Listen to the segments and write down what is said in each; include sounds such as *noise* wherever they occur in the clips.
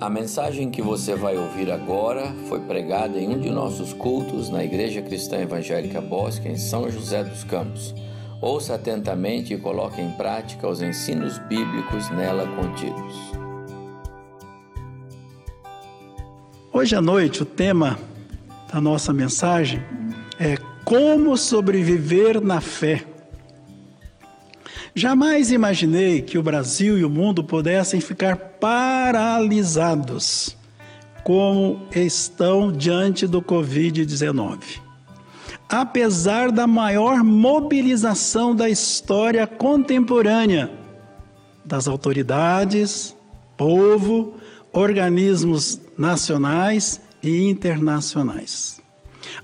A mensagem que você vai ouvir agora foi pregada em um de nossos cultos na Igreja Cristã Evangélica Bosque, em São José dos Campos. Ouça atentamente e coloque em prática os ensinos bíblicos nela contidos. Hoje à noite, o tema da nossa mensagem é Como sobreviver na fé. Jamais imaginei que o Brasil e o mundo pudessem ficar paralisados como estão diante do Covid-19. Apesar da maior mobilização da história contemporânea das autoridades, povo, organismos nacionais e internacionais.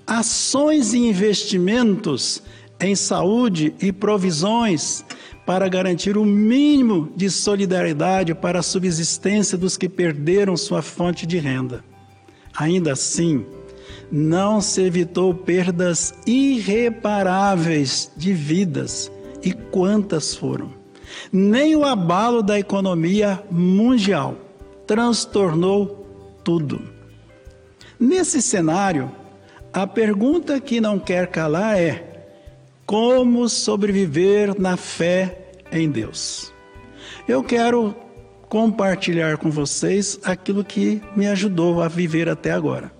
Ações e investimentos em saúde e provisões para garantir o mínimo de solidariedade para a subsistência dos que perderam sua fonte de renda. Ainda assim, não se evitou perdas irreparáveis de vidas, e quantas foram? Nem o abalo da economia mundial transtornou tudo. Nesse cenário, a pergunta que não quer calar é: como sobreviver na fé em Deus. Eu quero compartilhar com vocês aquilo que me ajudou a viver até agora.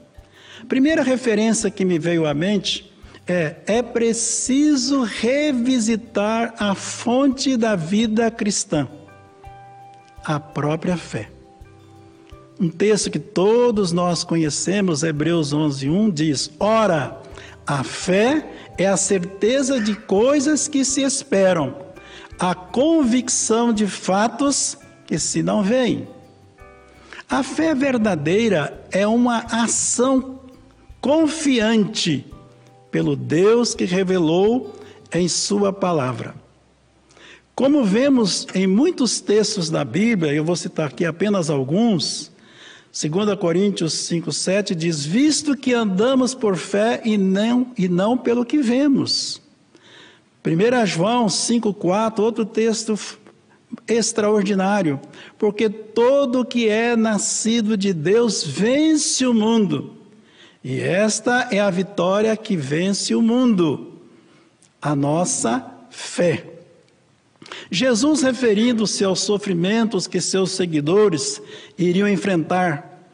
Primeira referência que me veio à mente é: é preciso revisitar a fonte da vida cristã, a própria fé. Um texto que todos nós conhecemos, Hebreus 11:1 diz: Ora, a fé é a certeza de coisas que se esperam a convicção de fatos que se não veem. A fé verdadeira é uma ação confiante pelo Deus que revelou em Sua palavra. Como vemos em muitos textos da Bíblia, eu vou citar aqui apenas alguns. 2 Coríntios 5,7 diz: Visto que andamos por fé e não, e não pelo que vemos. 1 João 5,4, outro texto extraordinário, porque todo que é nascido de Deus vence o mundo, e esta é a vitória que vence o mundo, a nossa fé. Jesus, referindo-se aos sofrimentos que seus seguidores iriam enfrentar,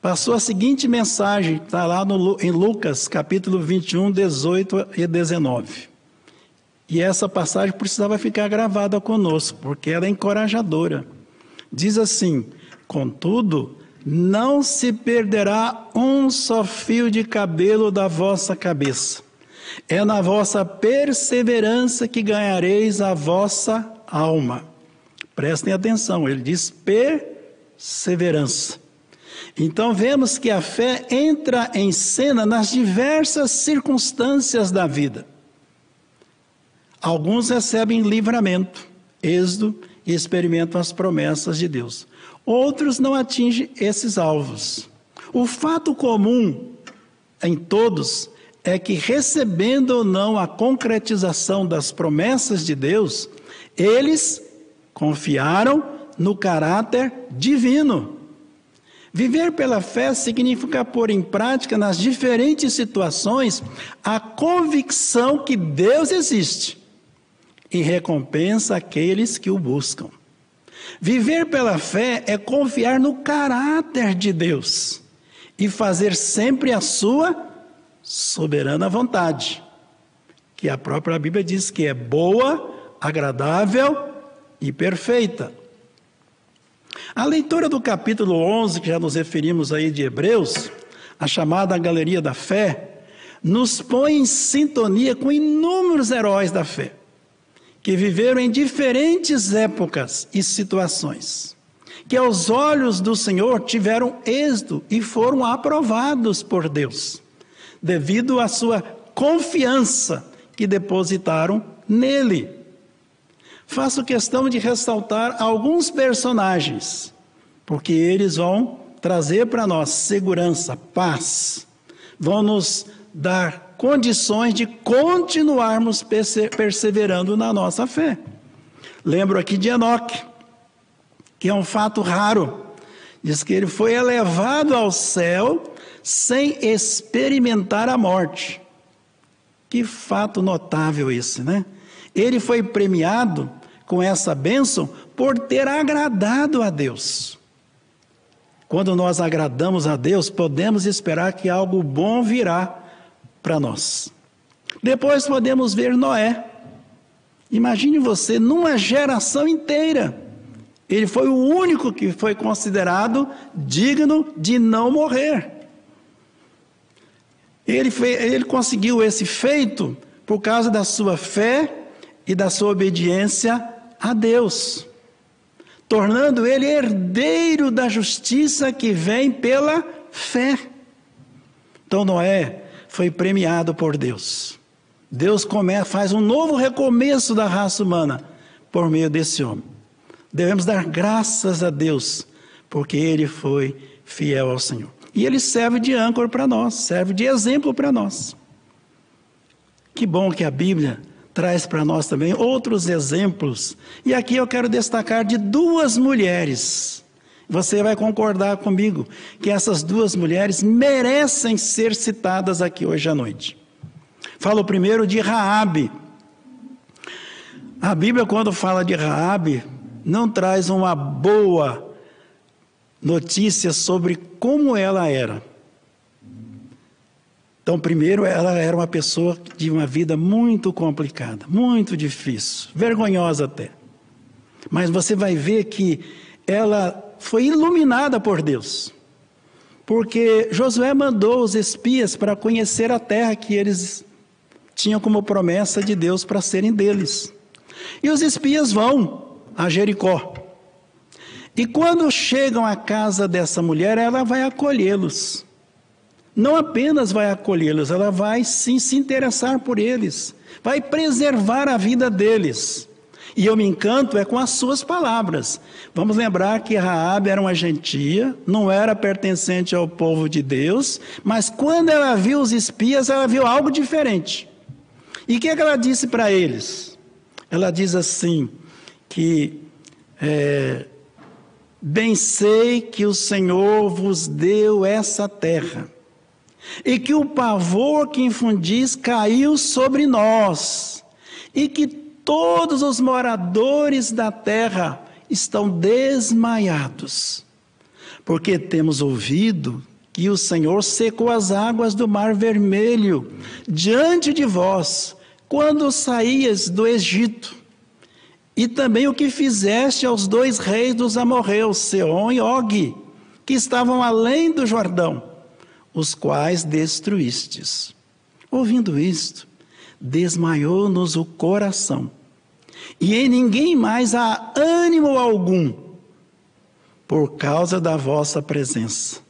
passou a seguinte mensagem, está lá no, em Lucas, capítulo 21, 18 e 19. E essa passagem precisava ficar gravada conosco, porque ela é encorajadora. Diz assim: Contudo, não se perderá um só fio de cabelo da vossa cabeça. É na vossa perseverança que ganhareis a vossa alma. Prestem atenção, ele diz perseverança. Então vemos que a fé entra em cena nas diversas circunstâncias da vida. Alguns recebem livramento, êxodo e experimentam as promessas de Deus. Outros não atingem esses alvos. O fato comum em todos é que, recebendo ou não a concretização das promessas de Deus, eles confiaram no caráter divino. Viver pela fé significa pôr em prática nas diferentes situações a convicção que Deus existe e recompensa aqueles que o buscam. Viver pela fé é confiar no caráter de Deus e fazer sempre a sua soberana vontade, que a própria Bíblia diz que é boa, agradável e perfeita. A leitura do capítulo 11, que já nos referimos aí de Hebreus, a chamada Galeria da Fé, nos põe em sintonia com inúmeros heróis da fé que viveram em diferentes épocas e situações, que aos olhos do Senhor tiveram êxito e foram aprovados por Deus, devido à sua confiança que depositaram nele. Faço questão de ressaltar alguns personagens, porque eles vão trazer para nós segurança, paz, vão nos dar condições de continuarmos perseverando na nossa fé. Lembro aqui de Enoque, que é um fato raro. Diz que ele foi elevado ao céu sem experimentar a morte. Que fato notável esse, né? Ele foi premiado com essa bênção por ter agradado a Deus. Quando nós agradamos a Deus, podemos esperar que algo bom virá para nós. Depois podemos ver Noé. Imagine você, numa geração inteira, ele foi o único que foi considerado digno de não morrer. Ele, fez, ele conseguiu esse feito por causa da sua fé e da sua obediência a Deus, tornando ele herdeiro da justiça que vem pela fé. Então Noé foi premiado por Deus. Deus come, faz um novo recomeço da raça humana por meio desse homem. Devemos dar graças a Deus, porque ele foi fiel ao Senhor. E ele serve de âncora para nós, serve de exemplo para nós. Que bom que a Bíblia traz para nós também outros exemplos. E aqui eu quero destacar de duas mulheres. Você vai concordar comigo que essas duas mulheres merecem ser citadas aqui hoje à noite. Falo primeiro de Raabe. A Bíblia quando fala de Raabe, não traz uma boa notícia sobre como ela era. Então, primeiro, ela era uma pessoa de uma vida muito complicada, muito difícil, vergonhosa até. Mas você vai ver que ela foi iluminada por Deus. Porque Josué mandou os espias para conhecer a terra que eles tinham como promessa de Deus para serem deles. E os espias vão a Jericó. E quando chegam à casa dessa mulher, ela vai acolhê-los. Não apenas vai acolhê-los, ela vai sim se interessar por eles, vai preservar a vida deles. E eu me encanto é com as suas palavras. Vamos lembrar que Raab era uma gentia, não era pertencente ao povo de Deus, mas quando ela viu os espias, ela viu algo diferente. E o que, é que ela disse para eles? Ela diz assim: que é, bem sei que o Senhor vos deu essa terra, e que o pavor que infundis caiu sobre nós, e que todos os moradores da terra estão desmaiados, porque temos ouvido que o Senhor secou as águas do mar vermelho diante de vós, quando saías do Egito e também o que fizeste aos dois reis dos amorreus, Seom e Og, que estavam além do Jordão, os quais destruístes. Ouvindo isto, desmaiou-nos o coração, e em ninguém mais há ânimo algum, por causa da vossa presença.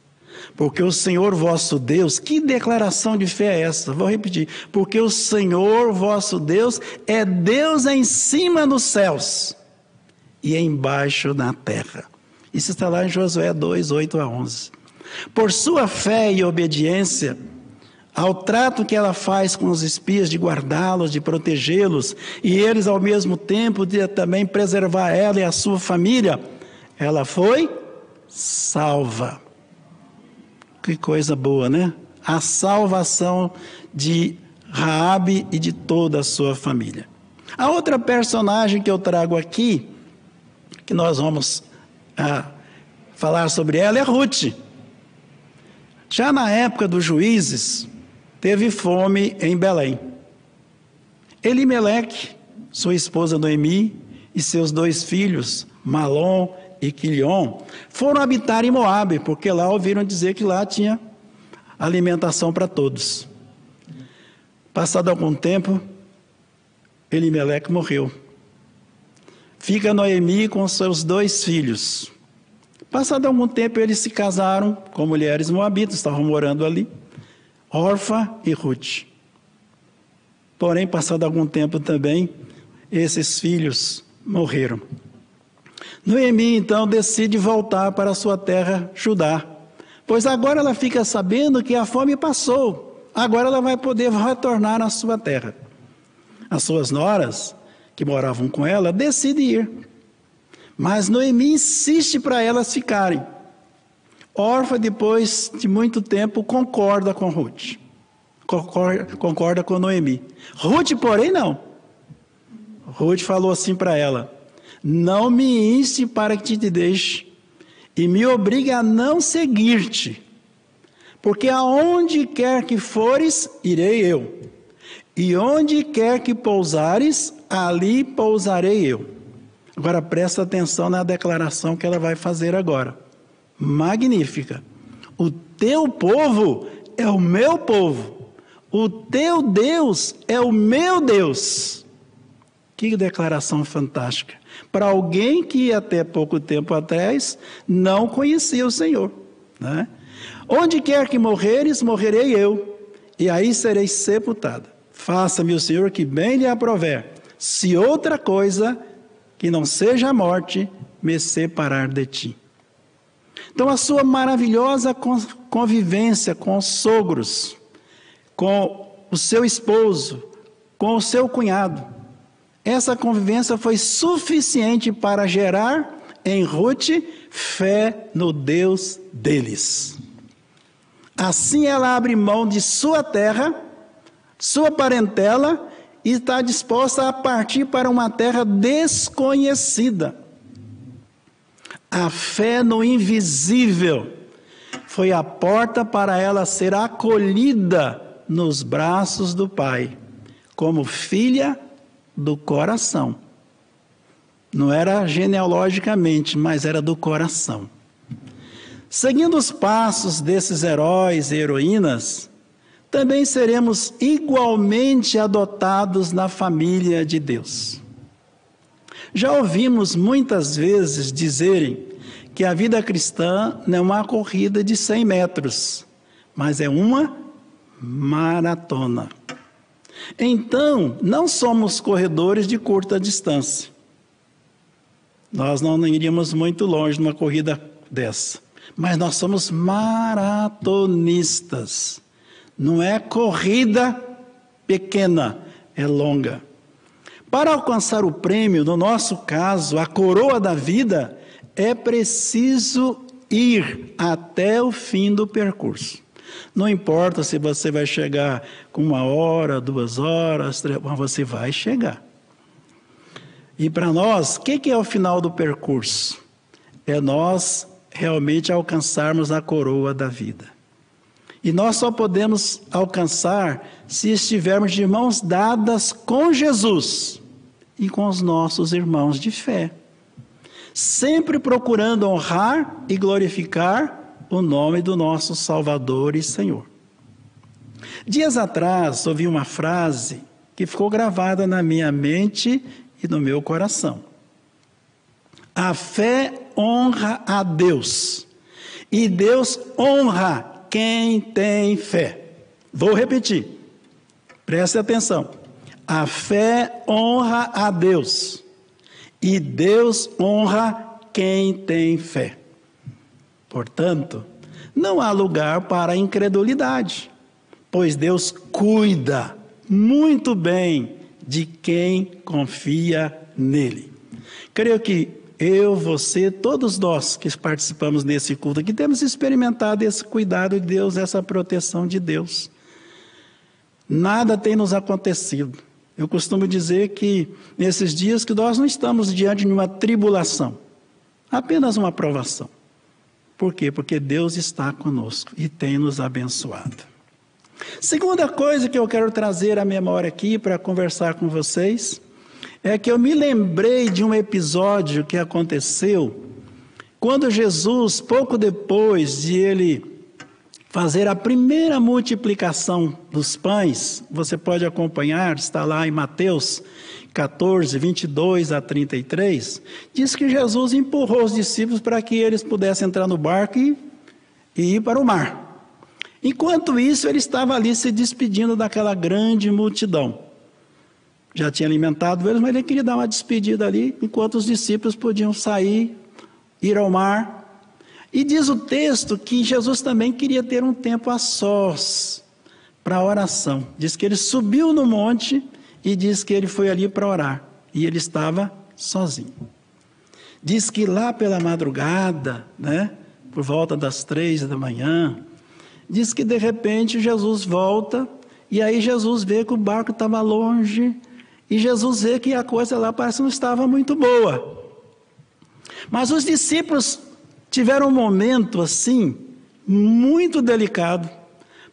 Porque o Senhor vosso Deus, que declaração de fé é essa? Vou repetir. Porque o Senhor vosso Deus é Deus em cima nos céus e embaixo na terra. Isso está lá em Josué 2, 8 a 11. Por sua fé e obediência, ao trato que ela faz com os espias de guardá-los, de protegê-los, e eles ao mesmo tempo de também preservar ela e a sua família, ela foi salva. Que coisa boa, né? A salvação de Raabe e de toda a sua família. A outra personagem que eu trago aqui, que nós vamos ah, falar sobre ela, é Ruth. Já na época dos juízes, teve fome em Belém. Elimeleque, sua esposa Noemi e seus dois filhos, Malom e Quilion foram habitar em Moabe, porque lá ouviram dizer que lá tinha alimentação para todos. Passado algum tempo, Elimeleque morreu. Fica Noemi com seus dois filhos. Passado algum tempo, eles se casaram com mulheres moabitas, estavam morando ali, Orfa e Ruth. Porém, passado algum tempo também, esses filhos morreram. Noemi então decide voltar para sua terra Judá, pois agora ela fica sabendo que a fome passou, agora ela vai poder retornar à sua terra. As suas noras, que moravam com ela, decidem ir, mas Noemi insiste para elas ficarem. Orfa, depois de muito tempo, concorda com Ruth. Concorda, concorda com Noemi. Ruth, porém, não. Ruth falou assim para ela: Não me inste para que te deixe, e me obrigue a não seguir-te, porque aonde quer que fores, irei eu, e onde quer que pousares, ali pousarei eu. Agora presta atenção na declaração que ela vai fazer agora. Magnífica. O teu povo é o meu povo. O teu Deus é o meu Deus. Que declaração fantástica. Para alguém que até pouco tempo atrás não conhecia o Senhor. Né? Onde quer que morreres, morrerei eu, e aí serei sepultada. Faça-me o Senhor que bem lhe aprover, se outra coisa que não seja a morte me separar de ti. Então, a sua maravilhosa convivência com os sogros, com o seu esposo, com o seu cunhado, essa convivência foi suficiente para gerar em Ruth fé no Deus deles. Assim ela abre mão de sua terra, sua parentela e está disposta a partir para uma terra desconhecida. A fé no invisível foi a porta para ela ser acolhida nos braços do Pai, como filha do coração. Não era genealogicamente, mas era do coração. Seguindo os passos desses heróis e heroínas, também seremos igualmente adotados na família de Deus. Já ouvimos muitas vezes dizerem que a vida cristã não é uma corrida de 100 metros, mas é uma maratona. Então, não somos corredores de curta distância. Nós não iríamos muito longe numa corrida dessa. Mas nós somos maratonistas. Não é corrida pequena, é longa. Para alcançar o prêmio, no nosso caso, a coroa da vida, é preciso ir até o fim do percurso. Não importa se você vai chegar com uma hora, duas horas, três, mas você vai chegar. E para nós, o que, que é o final do percurso? É nós realmente alcançarmos a coroa da vida. E nós só podemos alcançar se estivermos de mãos dadas com Jesus e com os nossos irmãos de fé. Sempre procurando honrar e glorificar o nome do nosso Salvador e Senhor. Dias atrás ouvi uma frase que ficou gravada na minha mente e no meu coração. A fé honra a Deus e Deus honra quem tem fé. Vou repetir, preste atenção. A fé honra a Deus e Deus honra quem tem fé. Portanto, não há lugar para incredulidade, pois Deus cuida muito bem de quem confia nele. Creio que eu, você, todos nós que participamos desse culto aqui, temos experimentado esse cuidado de Deus, essa proteção de Deus. Nada tem nos acontecido. Eu costumo dizer que nesses dias que nós não estamos diante de uma tribulação, apenas uma provação. Por quê? Porque Deus está conosco e tem nos abençoado. Segunda coisa que eu quero trazer à memória aqui para conversar com vocês é que eu me lembrei de um episódio que aconteceu quando Jesus, pouco depois de ele fazer a primeira multiplicação dos pães, você pode acompanhar, está lá em Mateus 14, 22 a 33, diz que Jesus empurrou os discípulos para que eles pudessem entrar no barco e, e ir para o mar. Enquanto isso, ele estava ali se despedindo daquela grande multidão. Já tinha alimentado eles, mas ele queria dar uma despedida ali, enquanto os discípulos podiam sair, ir ao mar. E diz o texto que Jesus também queria ter um tempo a sós para oração. Diz que ele subiu no monte e diz que ele foi ali para orar e ele estava sozinho. Diz que lá pela madrugada, né, por volta das três da manhã, diz que de repente Jesus volta e aí Jesus vê que o barco estava longe e Jesus vê que a coisa lá parece que não estava muito boa. Mas os discípulos tiveram um momento assim, muito delicado,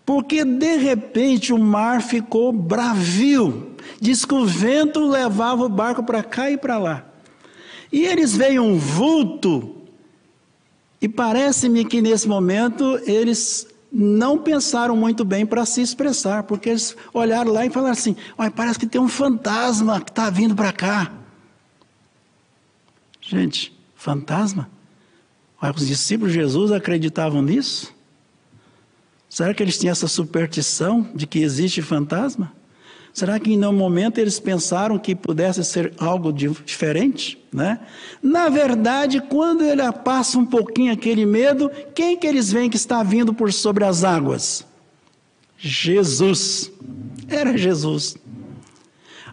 porque de repente o mar ficou bravio. Diz que o vento levava o barco para cá e para lá. E eles veem um vulto, e parece-me que nesse momento eles não pensaram muito bem para se expressar, porque eles olharam lá e falaram assim: Olha, parece que tem um fantasma que está vindo para cá. Gente, fantasma? Olha, os discípulos de Jesus acreditavam nisso? Será que eles tinham essa superstição de que existe fantasma? Será que em nenhum momento eles pensaram que pudesse ser algo diferente? Né? Na verdade, quando ele passa um pouquinho aquele medo, quem que eles veem que está vindo por sobre as águas? Jesus. Era Jesus.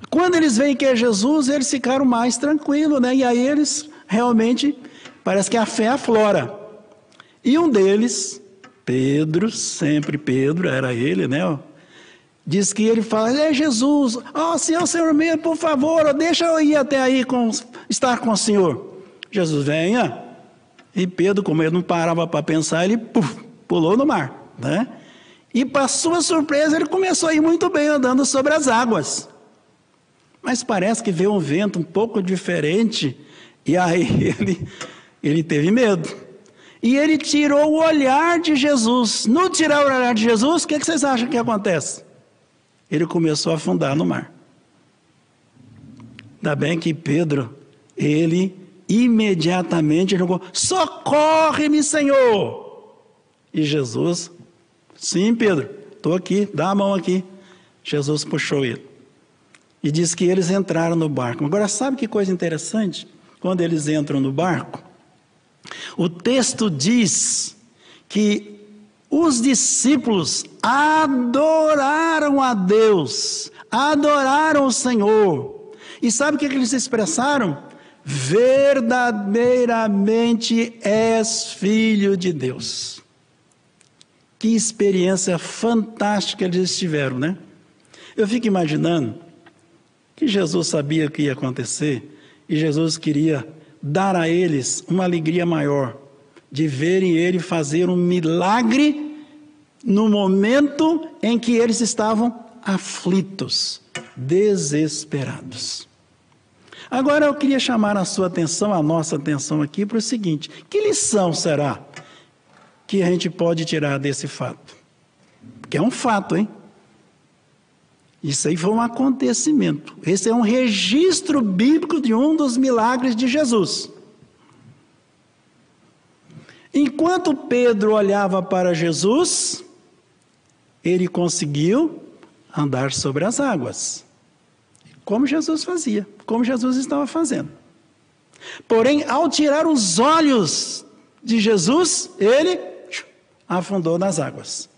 Quando eles veem que é Jesus, eles ficaram mais tranquilos, né? E aí eles realmente, parece que a fé aflora. E um deles, Pedro, sempre Pedro, era ele, né? Diz que ele fala, é Jesus, ó oh, Senhor, Senhor meu, por favor, deixa eu ir até aí com, estar com o Senhor. Jesus, venha. E Pedro, como ele não parava para pensar, ele puf, pulou no mar, né? E para sua surpresa, ele começou a ir muito bem andando sobre as águas. Mas parece que veio um vento um pouco diferente, e aí *laughs* ele, ele teve medo. E ele tirou o olhar de Jesus. No tirar o olhar de Jesus, o que, que vocês acham que acontece? ele começou a afundar no mar. Ainda bem que Pedro, ele imediatamente jogou: Socorre-me, Senhor! E Jesus, sim, Pedro, estou aqui, dá a mão aqui. Jesus puxou ele. E diz que eles entraram no barco. Agora, sabe que coisa interessante? Quando eles entram no barco, o texto diz que os discípulos adoraram a Deus, adoraram o Senhor. E sabe o que eles expressaram? Verdadeiramente és filho de Deus. Que experiência fantástica eles tiveram, né? Eu fico imaginando que Jesus sabia o que ia acontecer e Jesus queria dar a eles uma alegria maior de verem ele fazer um milagre no momento em que eles estavam aflitos, desesperados. Agora eu queria chamar a sua atenção, a nossa atenção aqui, para o seguinte: que lição será que a gente pode tirar desse fato? Porque é um fato, hein? Isso aí foi um acontecimento. Esse é um registro bíblico de um dos milagres de Jesus. Enquanto Pedro olhava para Jesus, ele conseguiu andar sobre as águas, como Jesus fazia, como Jesus estava fazendo. Porém, ao tirar os olhos de Jesus, ele afundou nas águas.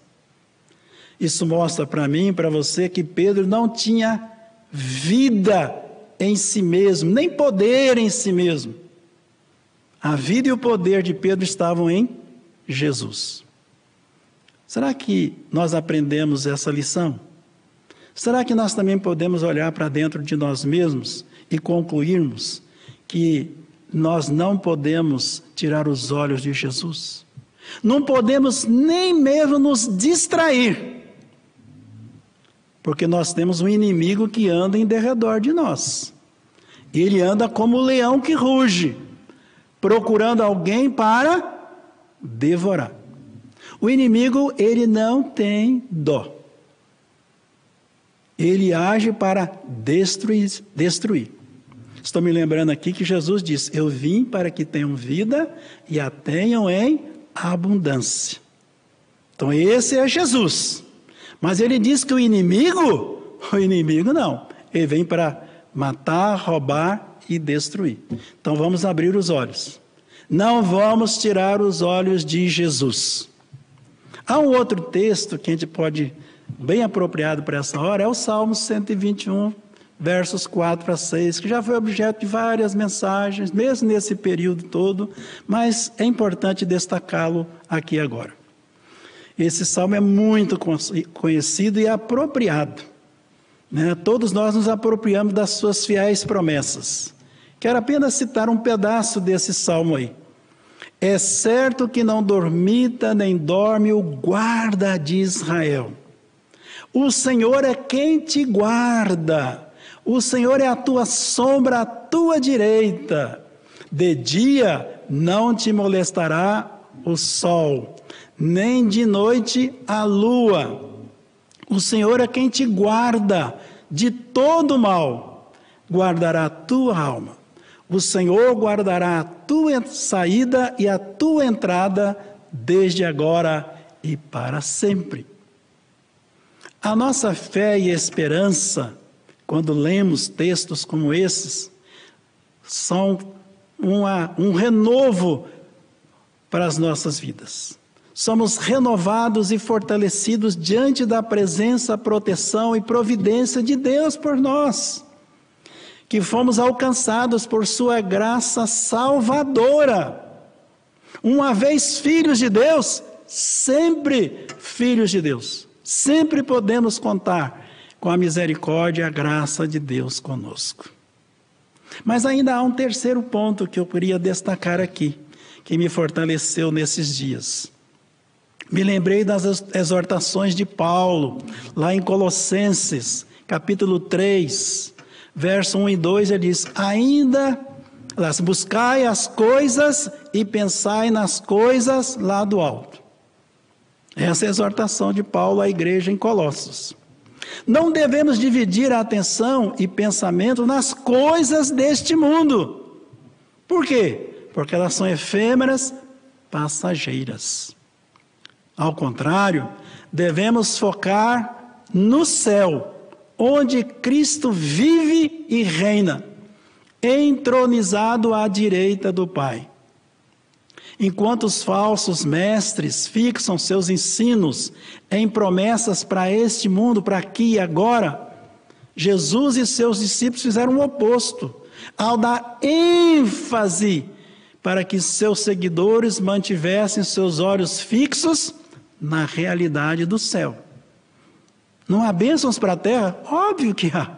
Isso mostra para mim e para você que Pedro não tinha vida em si mesmo, nem poder em si mesmo. A vida e o poder de Pedro estavam em Jesus. Será que nós aprendemos essa lição? Será que nós também podemos olhar para dentro de nós mesmos e concluirmos que nós não podemos tirar os olhos de Jesus? Não podemos nem mesmo nos distrair, porque nós temos um inimigo que anda em derredor de nós. Ele anda como o leão que ruge procurando alguém para devorar. O inimigo, ele não tem dó. Ele age para destruir, destruir. Estou me lembrando aqui que Jesus disse: Eu vim para que tenham vida e a tenham em abundância. Então, esse é Jesus. Mas ele diz que o inimigo, o inimigo não. Ele vem para matar, roubar e destruir. Então vamos abrir os olhos. Não vamos tirar os olhos de Jesus. Há um outro texto que a gente pode, bem apropriado para essa hora, é o Salmo 121, versos 4 a 6, que já foi objeto de várias mensagens, mesmo nesse período todo, mas é importante destacá-lo aqui agora. Esse salmo é muito conhecido e apropriado. Né? Todos nós nos apropriamos das suas fiéis promessas. Quero apenas citar um pedaço desse salmo aí. É certo que não dormita nem dorme o guarda de Israel. O Senhor é quem te guarda. O Senhor é a tua sombra à tua direita. De dia não te molestará o sol, nem de noite a lua. O Senhor é quem te guarda de todo mal, guardará a tua alma. O Senhor guardará a tua saída e a tua entrada desde agora e para sempre. A nossa fé e esperança, quando lemos textos como esses, são uma, um renovo para as nossas vidas. Somos renovados e fortalecidos diante da presença, proteção e providência de Deus por nós que fomos alcançados por Sua graça salvadora. Uma vez filhos de Deus, sempre filhos de Deus. Sempre podemos contar com a misericórdia e a graça de Deus conosco. Mas ainda há um terceiro ponto que eu queria destacar aqui, que me fortaleceu nesses dias. Me lembrei das exortações de Paulo, lá em Colossenses, capítulo 3, verso 1 e 2, ele diz: Ainda buscai as coisas e pensai nas coisas lá do alto. Essa é a exortação de Paulo à igreja em Colossos. Não devemos dividir a atenção e pensamento nas coisas deste mundo. Por quê? Porque elas são efêmeras, passageiras. Ao contrário, devemos focar no céu onde Cristo vive e reina, entronizado à direita do Pai. Enquanto os falsos mestres fixam seus ensinos em promessas para este mundo, para aqui e agora, Jesus e seus discípulos fizeram o oposto, ao dar ênfase para que seus seguidores mantivessem seus olhos fixos na realidade do céu. Não há bênçãos para a terra? Óbvio que há.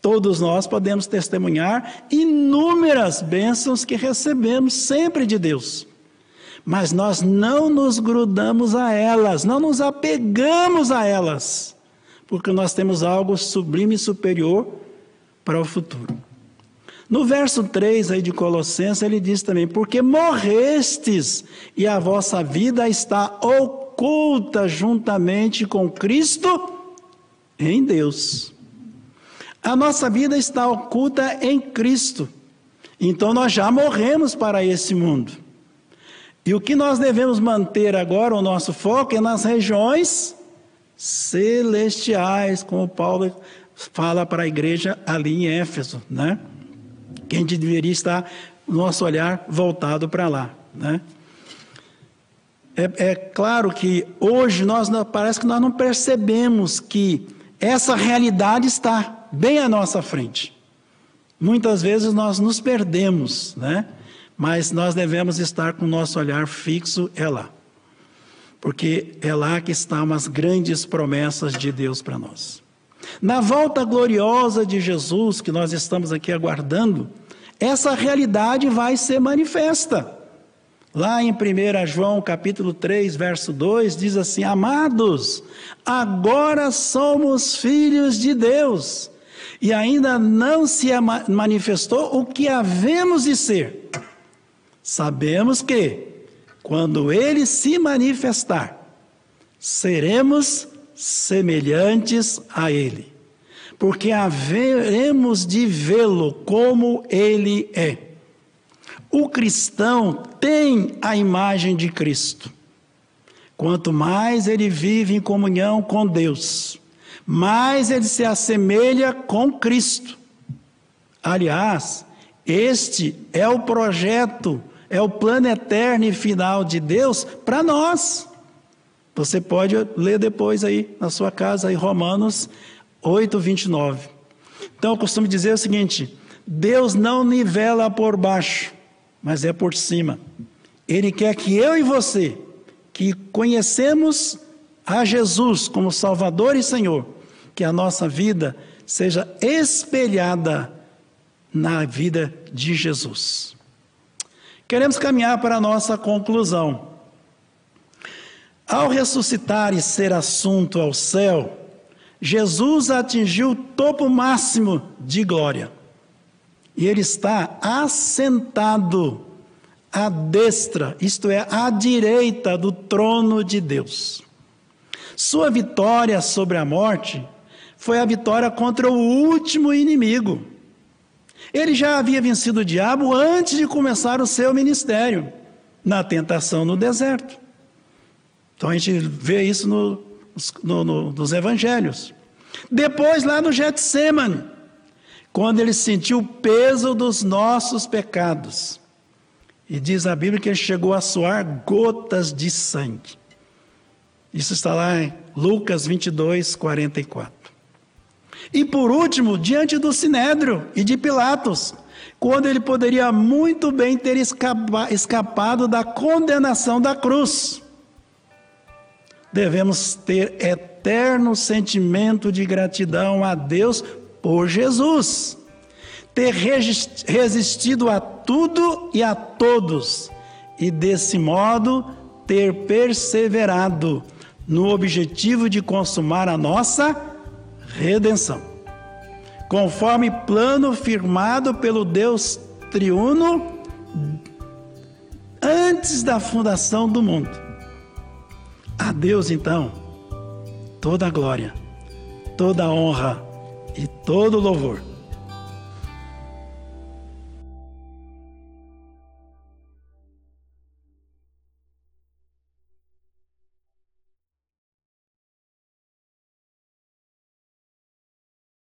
Todos nós podemos testemunhar inúmeras bênçãos que recebemos sempre de Deus. Mas nós não nos grudamos a elas, não nos apegamos a elas, porque nós temos algo sublime e superior para o futuro. No verso 3 aí de Colossenses, ele diz também: Porque morrestes e a vossa vida está oculta juntamente com Cristo em Deus. A nossa vida está oculta em Cristo. Então nós já morremos para esse mundo. E o que nós devemos manter agora, o nosso foco, é nas regiões celestiais, como Paulo fala para a igreja ali em Éfeso, né? Que a gente deveria estar, nosso olhar voltado para lá, né? É, é claro que hoje nós parece que nós não percebemos que essa realidade está bem à nossa frente. Muitas vezes nós nos perdemos, né? Mas nós devemos estar com o nosso olhar fixo é lá. Porque é lá que estão as grandes promessas de Deus para nós. Na volta gloriosa de Jesus, que nós estamos aqui aguardando, essa realidade vai ser manifesta. Lá em 1 João capítulo 3, verso 2, diz assim: Amados, agora somos filhos de Deus, e ainda não se manifestou o que havemos de ser. Sabemos que, quando ele se manifestar, seremos semelhantes a ele, porque haveremos de vê-lo como ele é. O cristão tem a imagem de Cristo. Quanto mais ele vive em comunhão com Deus, mais ele se assemelha com Cristo. Aliás, este é o projeto, é o plano eterno e final de Deus para nós. Você pode ler depois aí na sua casa, aí Romanos 8, 29. Então eu costumo dizer o seguinte: Deus não nivela por baixo, mas é por cima. Ele quer que eu e você, que conhecemos a Jesus como Salvador e Senhor, que a nossa vida seja espelhada na vida de Jesus. Queremos caminhar para a nossa conclusão. Ao ressuscitar e ser assunto ao céu, Jesus atingiu o topo máximo de glória. E ele está assentado à destra, isto é, à direita do trono de Deus. Sua vitória sobre a morte foi a vitória contra o último inimigo. Ele já havia vencido o diabo antes de começar o seu ministério, na tentação no deserto. Então a gente vê isso no, no, no, nos evangelhos. Depois, lá no Getsemane, quando ele sentiu o peso dos nossos pecados. E diz a Bíblia que ele chegou a suar gotas de sangue. Isso está lá em Lucas 22, 44. E por último, diante do Sinédrio e de Pilatos, quando ele poderia muito bem ter escapado da condenação da cruz. Devemos ter eterno sentimento de gratidão a Deus por Jesus, ter resistido a tudo e a todos, e desse modo ter perseverado no objetivo de consumar a nossa redenção. Conforme plano firmado pelo Deus triuno antes da fundação do mundo. A Deus, então, toda a glória, toda a honra e todo louvor